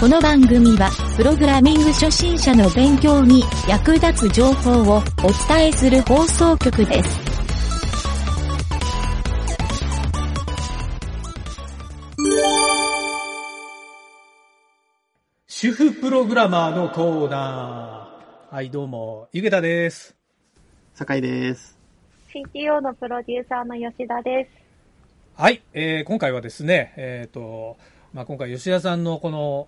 この番組は、プログラミング初心者の勉強に役立つ情報をお伝えする放送局です。主婦プログラマーのコーナー。はい、どうも、ゆげたです。酒井です。CTO のプロデューサーの吉田です。はい、えー今回はですね、えっ、と、まあ、今回吉田さんのこの、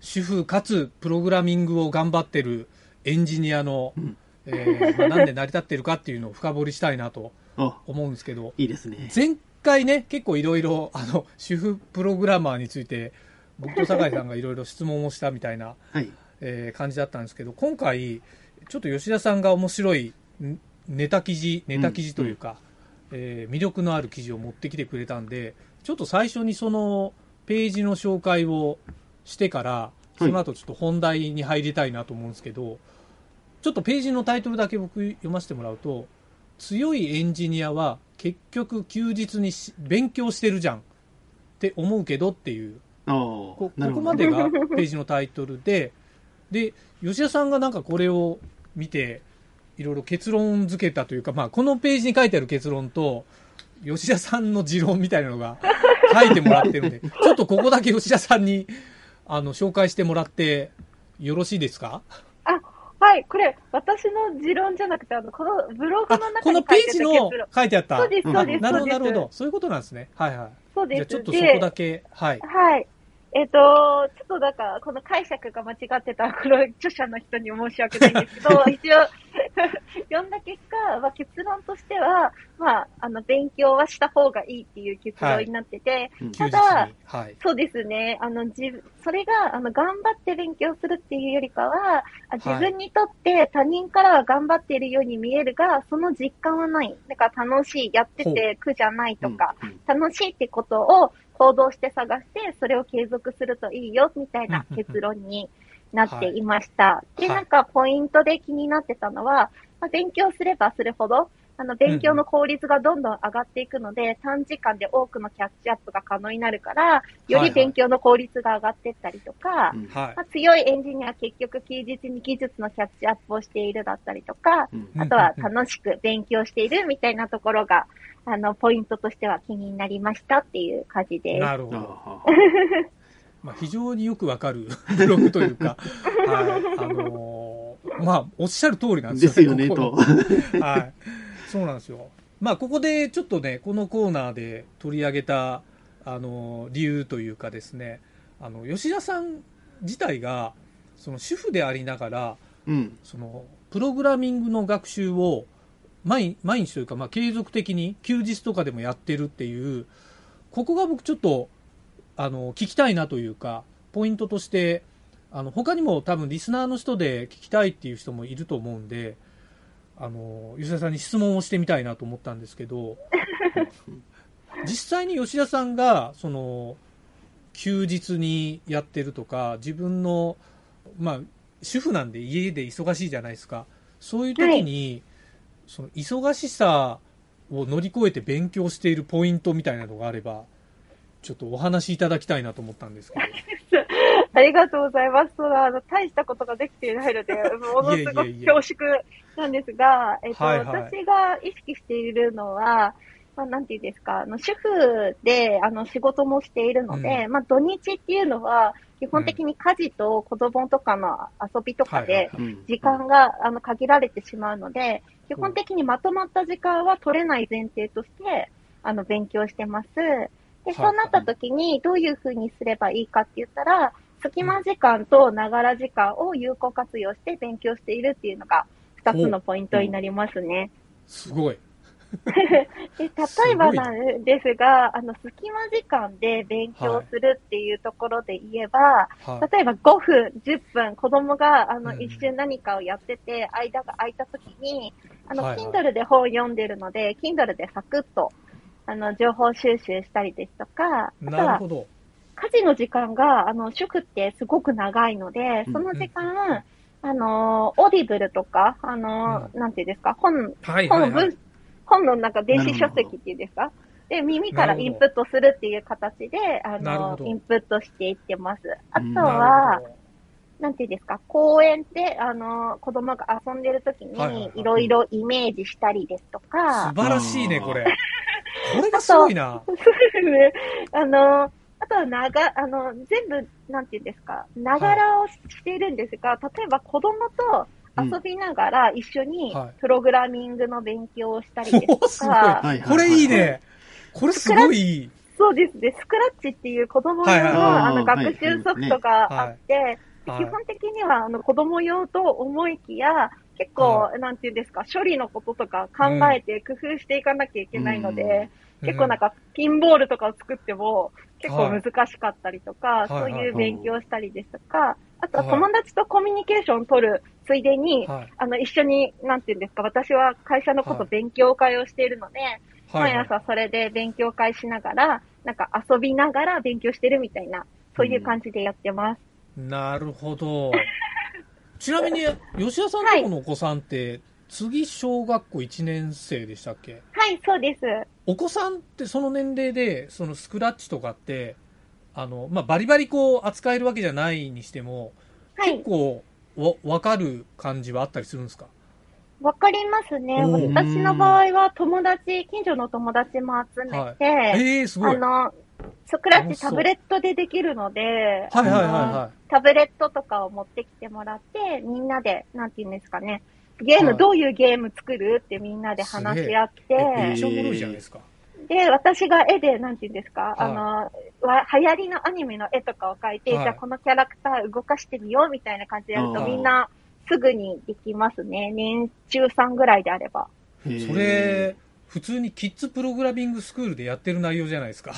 主婦かつプログラミングを頑張ってるエンジニアの、えーまあなんで成り立ってるかっていうのを深掘りしたいなとお、思うんですけど、いいですね。前回ね、結構いろいろ、あの、主婦プログラマーについて、僕と酒井さんがいろいろ質問をしたみたいな、はい。えー感じだったんですけど、今回、ちょっと吉田さんが面白いんネタ記事、ネタ記事というか、えー魅力のある記事を持ってきてくれたんで、ちょっと最初にそのページの紹介をしてから、その後ちょっと本題に入りたいなと思うんですけど、ちょっとページのタイトルだけ僕読ませてもらうと、強いエンジニアは結局休日にし勉強してるじゃんって思うけどっていうおこここまでがページのタイトルで、で、吉田さんがなんかこれを見て、いろいろ結論付けたというか、まあ、このページに書いてある結論と、吉田さんの持論みたいなのが書いてもらってるんで、ちょっとここだけ吉田さんに、あの、紹介してもらってよろしいですか？あ、はい、これ、私の持論じゃなくて、あの、このブログあの、中このに書いてページの。書いてあった？そうです、そうです。なるほど、なるほど。そういうことなんですね。はいはい。そうです。じゃあちょっとそでこだけ、はい。はい。えっ、と、ちょっとなんか、この解釈が間違ってた、この著者の人に申し訳ないんですけど、一応、読んだ結果、まあ、結論としては、まあ、あの、勉強はした方がいいっていう結論になってて、うん休日に。ただはい。そうですね。あの、自分、それが、あの、頑張って勉強するっていうよりかは、あ自分にとって他人からは頑張っているように見えるが、その実感はない。だから楽しい、やってて苦じゃないとか、うんうん楽しいってことを行動して探して、それを継続するといいよ、みたいな結論になっていました。で、はい。なんかポイントで気になってたのは、まあ、勉強すればするほど、あの、勉強の効率がどんどん上がっていくので、短時間で多くのキャッチアップが可能になるから、より勉強の効率が上がっていったりとか、まあ、強いエンジニアは結局休日に技術のキャッチアップをしているだったりとか、うん。うんあとは楽しく勉強しているみたいなところが、あの、ポイントとしては気になりましたっていう感じです。なるほど。あまあ、非常によくわかる ブログというか、はい、あのーまあ、おっしゃる通りなんーですよですよね、と。はい。そうなんですよ。まあ、ここでちょっとね、このコーナーで取り上げた、あのー理由というかですね、あの、吉田さん自体が、その主婦でありながら、うん。その、プログラミングの学習を、毎毎日というか、まあ、継続的に休日とかでもやってるっていう、ここが僕ちょっと、あの、聞きたいなというか、ポイントとして、あの、他にも多分リスナーの人で聞きたいっていう人もいると思うんで、あの、吉田さんに質問をしてみたいなと思ったんですけど、実際に吉田さんが、その、休日にやってるとか、自分の、まあ、主婦なんで家で忙しいじゃないですか。そういう時に、その忙しさを乗り越えて勉強しているポイントみたいなのがあれば、ちょっとお話しいただきたいなと思ったんですけど。ありがとうございます。そうあの、大したことができていないので、ものすごく恐縮なんですが、えっと、はいはい私が意識しているのは、まあ、なんていうんですか、あの、主婦で、あの、仕事もしているので、うまあ、土日っていうのは、基本的に家事と子供とかの遊びとかで時間が、あの、限られてしまうので、基本的にまとまった時間は取れない前提として、あの、勉強してます。で、そうなった時に、どういうふうにすればいいかって言ったら、隙間時間とながら時間を有効活用して勉強しているっていうのが、二つのポイントになりますね。すごい。で例えばなんですが、あの、隙間時間で勉強するっていうところで言えば、はい。例えば5分、10分、子供が、あの、うん一瞬何かをやってて、間が空いた時に、あの、はいはい Kindle で本を読んでるので、Kindle でサクッと、あの、情報収集したりですとか、あとは。家事の時間が、あの、主婦ってすごく長いので、うんその時間、あの、 Audible とか、あの、なんていうんですか、本、はい本を文、はいはい。本のなんか電子書籍っていうんですか？で、耳からインプットするっていう形で、あの、インプットしていってます。あとは。なんていうんですか、公園で、あの、子供が遊んでる時にいろいろイメージしたりですとか素、晴らしいね、これ。これがすごいな。そうですね。あの、あとはなが、あの、全部、なんていうんですか、ながらをしているんですが、例えば子供と遊びながら一緒にはい。プログラミングの勉強をしたりですおとすごい。か、はいこれいいね。これすごいいい。そうですね、スクラッチっていう子供用はいはい。のあのはい学習ソフトがあって、はい。基本的にはあの子供用と思いきや、結構、なんていうんですか、処理のこととか考えて工夫していかなきゃいけないので、結構なんかピンボールとかを作っても結構難しかったりとか、はい。そういうはい勉強をしたりですとか、あとははい友達とコミュニケーション取るついでに、はい。あの、一緒に、なんていうんですか、私は会社のことはい勉強会をしているので、はい。毎朝それで勉強会しながら、なんか遊びながら勉強してるみたいな、そういう感じでやってます。なるほど。ちなみに、吉田さんのとこのお子さんって、次小学校1年生でしたっけ？はい、そうです。お子さんってその年齢で、そのスクラッチとかって、あの、まあ、バリバリこう扱えるわけじゃないにしても、はい結、構わ、わかる感じはあったりするんですか？わかりますね。私の場合は友達、近所の友達も集めて、ええー、すごい。はいあの、スクラッチ楽しそうタブレットでできるので、はいはいあのはタブレットとかを持ってきてもらって、みんなで、なんていうんですかね、ゲーム、はいどういうゲーム作るってみんなで話し合っい。えめてっ、ちゃおもろいじゃないですか。で、私が絵で、なんていうんですか、いあの、わ流行りのアニメの絵とかを描いて、はいじゃあこのキャラクター動かしてみようみたいな感じでやると、みんなすぐにできますね。年中さんぐらいであれば。それ、普通にキッズプログラミングスクールでやってる内容じゃないですか。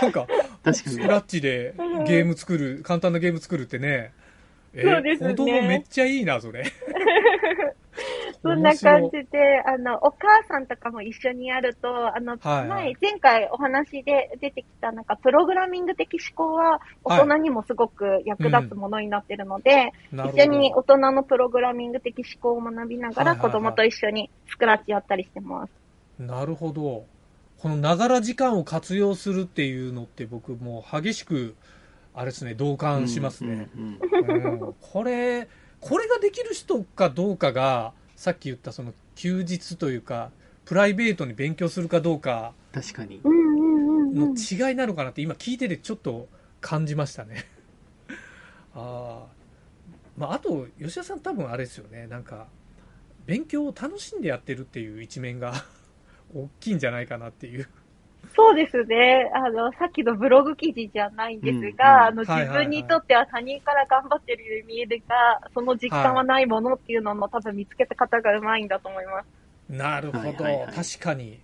なんか、確かにスク。ラッチでゲーム作る、簡単なゲーム作るってね。えそうですね子供めっちゃいいな、それ。そんな感じで、あの、お母さんとかも一緒にやると、あの、はいはい前、前回お話で出てきた、なんか、プログラミング的思考は、大人にもすごく役立つものになってるので、なるほ一緒にど。大人のプログラミング的思考を学びながら、はいはいはい子供と一緒にスクラッチやったりしてます。なるほど。このながら時間を活用するっていうのって僕もう激しく、あれですね、同感しますね。うんうんうんこれ、これができる人かどうかが、さっき言ったその休日というか、プライベートに勉強するかどうか確かにのん。違いなのかなって今聞いててちょっと感じましたね。ああ。まあ、あと、吉田さん多分あれですよね。なんか、勉強を楽しんでやってるっていう一面が大きいんじゃないかなっていう。そうですね。あの、さっきのブログ記事じゃないんですうんが、うんあの、はいはいはい自分にとっては他人から頑張ってるように見えるが、その実感はないものっていうのの多分見つけた方がうまいんだと思います。なるほど、はいはいはい確かに。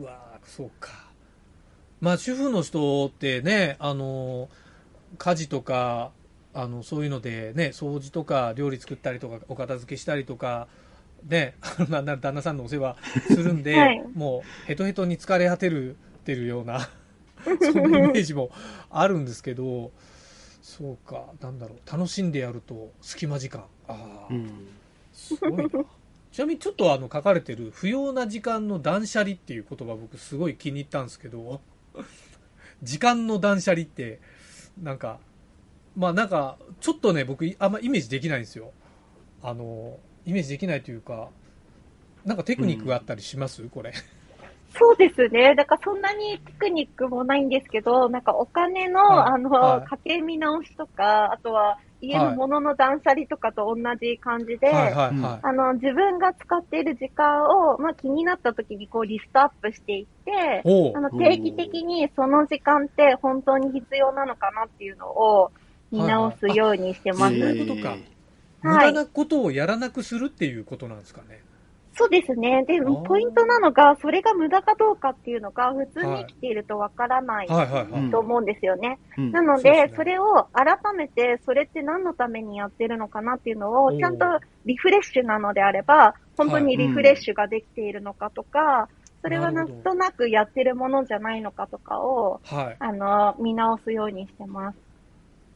うわーそうか。まあ、主婦の人ってね、あの、家事とか、あの、そういうのでね、掃除とか料理作ったりとか、お片付けしたりとか、ね、旦那さんのお世話するんで、はいもうヘトヘトに疲れ果てるてるような、そんなイメージもあるんですけど、そうか、なんだろう、楽しんでやると隙間時間。ああ、うんすごいな。ちなみにちょっとあの書かれてる不要な時間の断捨離っていう言葉僕すごい気に入ったんですけど、時間の断捨離って、なんか、まあなんか、ちょっとね、僕あんまイメージできないんですよ。あの、イメージできないというか、なんかテクニックがあったりします、これ。そうですね。だからそんなにテクニックもないんですけど、なんかお金の、はい。あの、はい。家計見直しとか、あとは家のものの断捨離とかと同じ感じで、はいはいはい。あの、自分が使っている時間を、まあ、気になった時にこうリストアップしていって、あの、定期的にその時間って本当に必要なのかなっていうのを見直すようにしてます。そういうことか。え無駄なことをやらなくするっていうことなんですかね。そうですね。でポイントなのが、それが無駄かどうかっていうのが、普通に生きているとわからないと思うんですよね。うんなので、そうですねそれを改めて、それって何のためにやってるのかなっていうのを、ちゃんとリフレッシュなのであれば、本当にリフレッシュができているのかとか、それはなんとなくやってるものじゃないのかとかを、はい。あの、見直すようにしてます。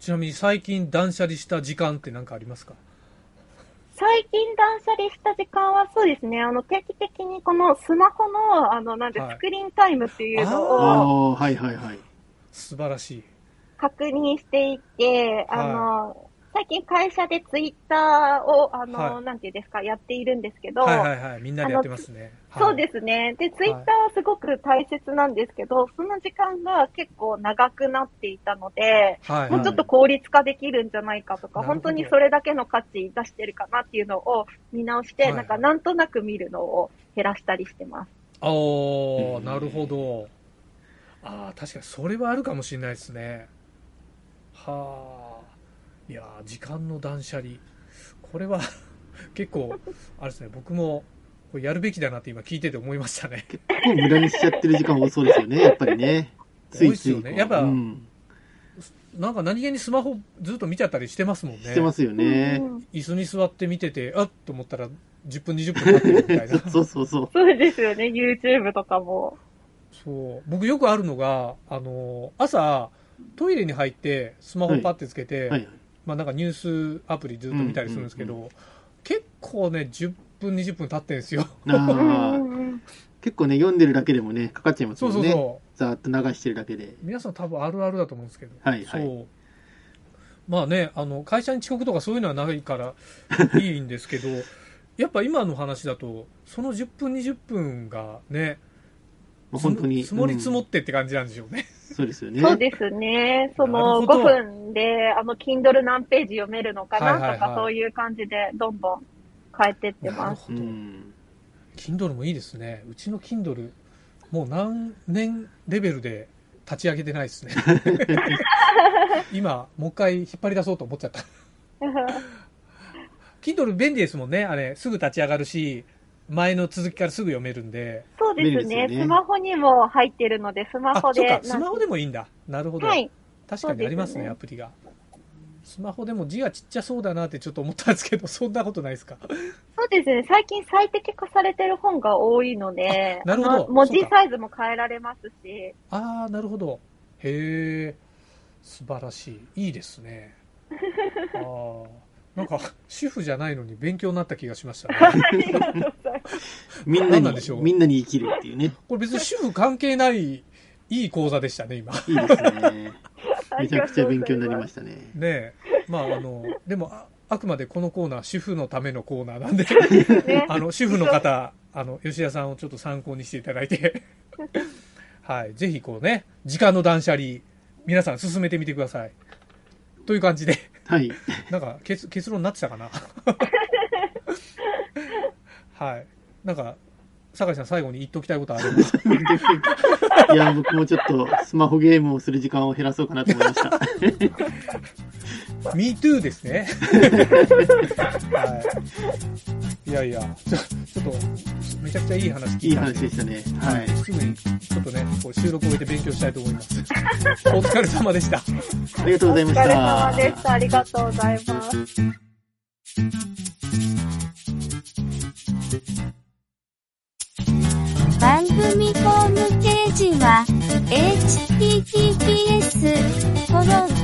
ちなみに最近断捨離した時間って何かありますか？最近断捨離した時間はそうですね、あの、定期的にこのスマホの、あの、なんで、はいスクリーンタイムっていうのあをあ、はいはいはい。素晴らしい。確認していて、あの、最近会社でツイッターを、あの、はいなんていうんですか、やっているんですけど、はいはいはい。みんなでやってますね。そうですすね。で、ツイッターはすごく大切なんですけど、その時間が結構長くなっていたので、はいもうちょっと効率化できるんじゃないかとか、本当にそれだけの価値出してるかなっていうのを見直して、はいはいなんかなんとなく見るのを減らしたりしてます。おー、うんなるほど。ああ、確かにそれはあるかもしれないですね。はあ。いやー時間の断捨離。これは 結構、あれですね、僕もこれやるべきだなって今聞いてて思いましたね。結構無駄にしちゃってる時間多そうですよね、やっぱりね。ついつい多いっすよねやっぱうんなんか何気にスマホずっと見ちゃったりしてますもんね。してますよねう。ん椅子に座って見てて、あっと思ったら10分20分経ってるみたいな。そうそうそう。そうですよね、YouTube とかも。そう。僕よくあるのが、あの、朝、トイレに入って、スマホパッてつけて、はいはい。まあなんかニュースアプリずっと見たりするんですけど、うん結構ね、10分、20分経ってんですよ。結構ね、読んでるだけでもね、かかっちゃいますそうもんね。そうそう。ざーっと流してるだけで。皆さん多分あるあるだと思うんですけど。はいはいそう。まあね、あの、会社に遅刻とかそういうのはないから いいんですけど、やっぱ今の話だと、その10分、20分がね、もう本当に。積もり積もうんってって感じなんでしょうね。そうですよね。そうですね。そのなるほど5分で、あの、Kindle 何ページ読めるのかなとか、はいはいはいそういう感じでどんどん変えてってなるます。Kindle もいいですね。うちの Kindle、もう何年レベルで立ち上げてないですね。今、もう一回引っ張り出そうと思っちゃった。Kindle 便利ですもんね。あれ、すぐ立ち上がるし、前の続きからすぐ読めるんで。そうですねすよねスマホにも入ってるので、スマホで。スマホでもいいんだ。なるほど。はい。確かにありますね、ねアプリが。スマホでも字がちっちゃそうだなってちょっと思ったんですけど、そんなことないですか？そうですね。最近最適化されてる本が多いので、あなるほど文字サイズも変えられますし、ああ、なるほど。へえ、素晴らしい。いいですね。ああ、なんか、主婦じゃないのに勉強になった気がしましたね。ありがとうございます。みんなに何なんでしょう、みんなに生きるっていうね。これ別に主婦関係ない、いい講座でしたね、今。いいですね。めちゃくちゃ勉強になりまししたね。ねえ。まあ、あの、でも、ああくまでこのコーナー、主婦のためのコーナーなんで、た。ね、あの、主婦の方、あの、吉田さんをちょっと参考にしていただいて、はい、ぜひこうね、時間の断捨離、皆さん進めてみてください。という感じで、はい。なんか結結論になってたかな はい。なんか、酒井さん最後に言っときたいことあるんですか？いや、僕もちょっとスマホゲームをする時間を減らそうかなと思いました。?Me too ですね。はい。いやいや、ちょちょっと、めちゃくちゃいい話聞いいいたんで話でしたね。は、はいい。すぐにちょっとね、こう収録を終えて勉強したいと思います。お疲れ様でした。ありがとうございました。お疲れ様でした。ありがとうございます。番組ホームページは https コロン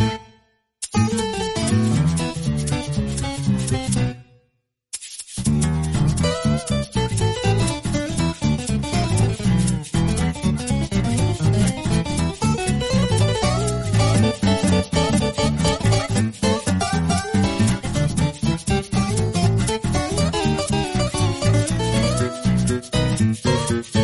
Thank you.